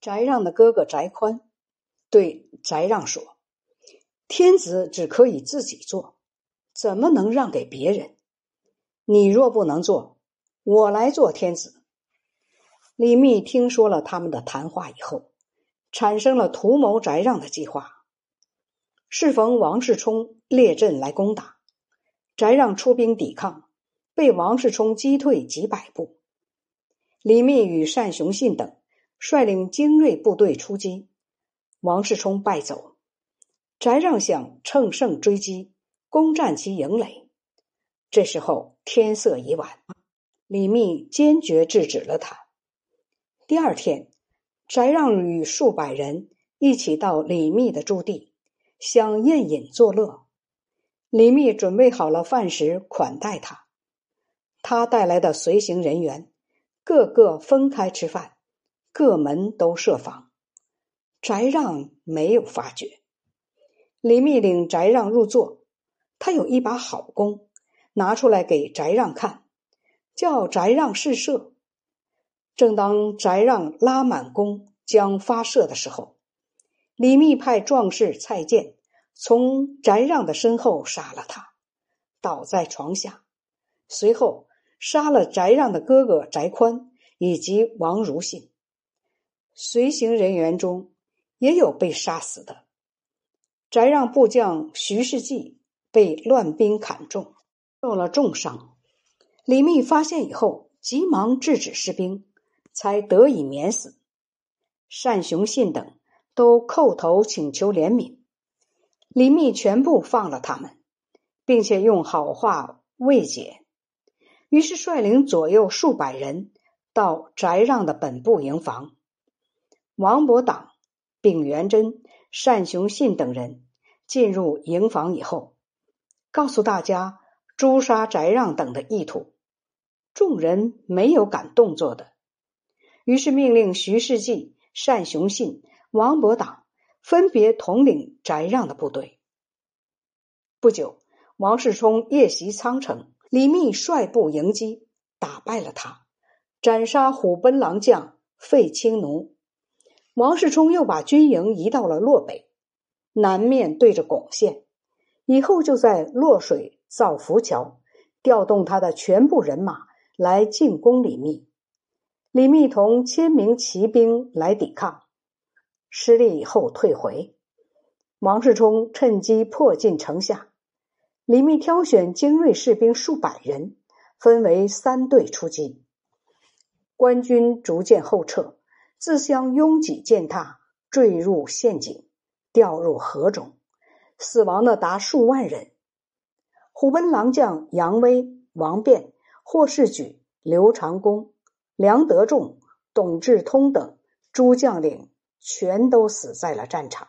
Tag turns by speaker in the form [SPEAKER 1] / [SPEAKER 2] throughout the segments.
[SPEAKER 1] 翟让的哥哥翟宽对翟让说：“天子只可以自己做，怎么能让给别人？你若不能做，我来做天子。”李密听说了他们的谈话以后，产生了图谋翟让的计划。适逢王世充列阵来攻打，翟让出兵抵抗，被王世充击退几百步。李密与单雄信等。率领精锐部队出击，王世充败走。翟让想乘胜追击，攻占其营垒。这时候天色已晚，李密坚决制止了他。第二天，翟让与数百人一起到李密的驻地，想宴饮作乐。李密准备好了饭食款待他，他带来的随行人员个个分开吃饭。各门都设防，翟让没有发觉。李密领翟让入座，他有一把好弓，拿出来给翟让看，叫翟让试射。正当翟让拉满弓将发射的时候，李密派壮士蔡健从翟让的身后杀了他，倒在床下。随后杀了翟让的哥哥翟宽以及王如信。随行人员中也有被杀死的。翟让部将徐世绩被乱兵砍中，受了重伤。李密发现以后，急忙制止士兵，才得以免死。单雄信等都叩头请求怜悯，李密全部放了他们，并且用好话慰解。于是率领左右数百人到翟让的本部营房。王伯党、丙元贞、单雄信等人进入营房以后，告诉大家诛杀翟让等的意图。众人没有敢动作的，于是命令徐世绩、单雄信、王伯党分别统领翟让的部队。不久，王世充夜袭仓城，李密率部迎击，打败了他，斩杀虎贲郎将费青奴。王世充又把军营移到了洛北，南面对着巩县，以后就在洛水造浮桥，调动他的全部人马来进攻李密。李密同千名骑兵来抵抗，失利以后退回。王世充趁机迫进城下，李密挑选精锐士兵数百人，分为三队出击，官军逐渐后撤。自相拥挤践踏，坠入陷阱，掉入河中，死亡的达数万人。虎贲郎将杨威、王辩、霍世举、刘长恭、梁德仲、董志通等诸将领全都死在了战场。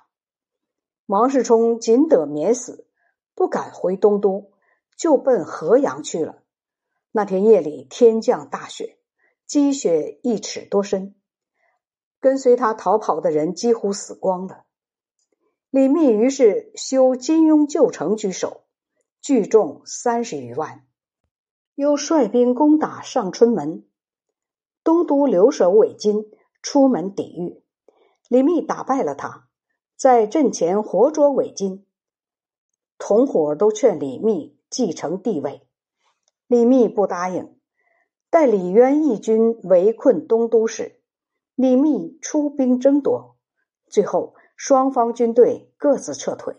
[SPEAKER 1] 王世充仅得免死，不敢回东都，就奔河阳去了。那天夜里，天降大雪，积雪一尺多深。跟随他逃跑的人几乎死光了。李密于是修金庸旧城居守，聚众三十余万，又率兵攻打上春门。东都留守韦金出门抵御，李密打败了他，在阵前活捉韦金。同伙都劝李密继承帝位，李密不答应，待李渊义军围困东都时。李密出兵争夺，最后双方军队各自撤退。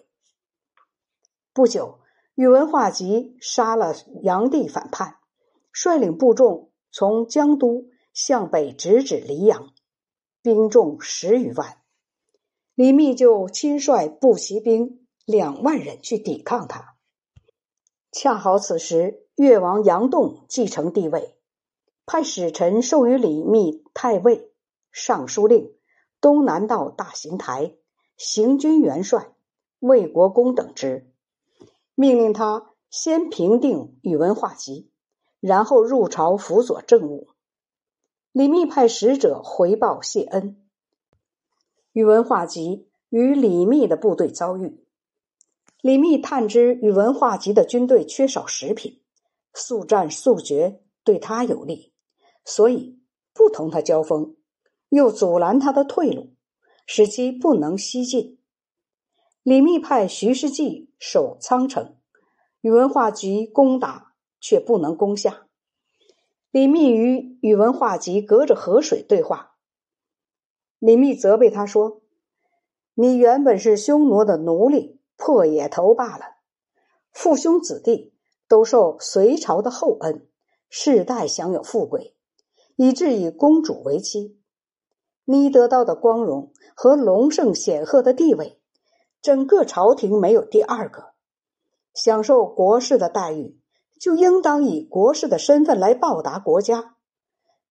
[SPEAKER 1] 不久，宇文化及杀了炀帝反叛，率领部众从江都向北直指黎阳，兵众十余万。李密就亲率步骑兵两万人去抵抗他。恰好此时，越王杨栋继承帝位，派使臣授予李密太尉。尚书令、东南道大行台、行军元帅、魏国公等职，命令他先平定宇文化及，然后入朝辅佐政务。李密派使者回报谢恩。宇文化及与李密的部队遭遇，李密探知宇文化及的军队缺少食品，速战速决对他有利，所以不同他交锋。又阻拦他的退路，使其不能西进。李密派徐世绩守仓城，宇文化及攻打，却不能攻下。李密与宇文化及隔着河水对话。李密责备他说：“你原本是匈奴的奴隶、破野头罢了，父兄子弟都受隋朝的厚恩，世代享有富贵，以致以公主为妻。你得到的光荣和隆盛显赫的地位。”整个朝廷没有第二个，享受国士的待遇，就应当以国士的身份来报答国家。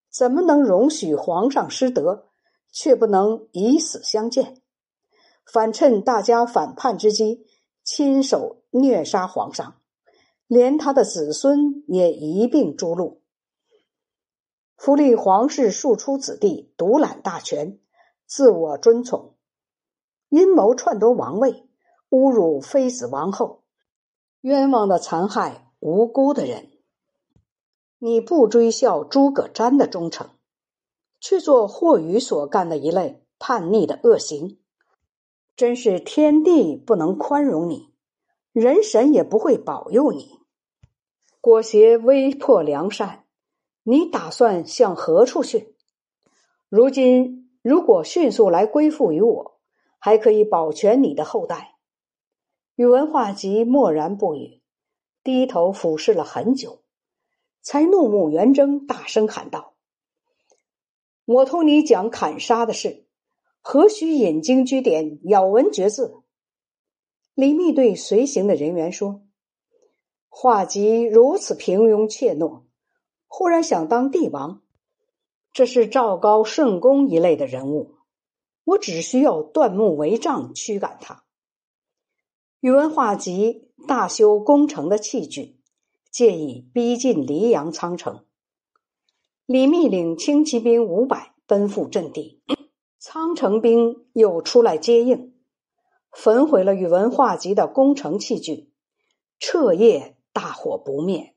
[SPEAKER 1] 怎么能容许皇上失德，却不能以死相见？反趁大家反叛之机，亲手虐杀皇上，连他的子孙也一并诛戮。福利皇室庶出子弟，独揽大权，自我尊崇。阴谋篡夺王位，侮辱妃子王后，冤枉的残害无辜的人。你不追效诸葛瞻的忠诚，去做霍宇所干的一类叛逆的恶行，真是天地不能宽容你，人神也不会保佑你。裹挟威迫良善，你打算向何处去？如今如果迅速来归附于我。还可以保全你的后代。宇文化及默然不语，低头俯视了很久，才怒目圆睁，大声喊道：“我同你讲砍杀的事，何须引经据典、咬文嚼字？”李密对随行的人员说：“化及如此平庸怯懦，忽然想当帝王，这是赵高、圣公一类的人物。”我只需要断木为杖驱赶他。宇文化及大修攻城的器具，借以逼近黎阳仓城。李密领轻骑兵五百奔赴阵地，仓城兵又出来接应，焚毁了宇文化及的攻城器具，彻夜大火不灭。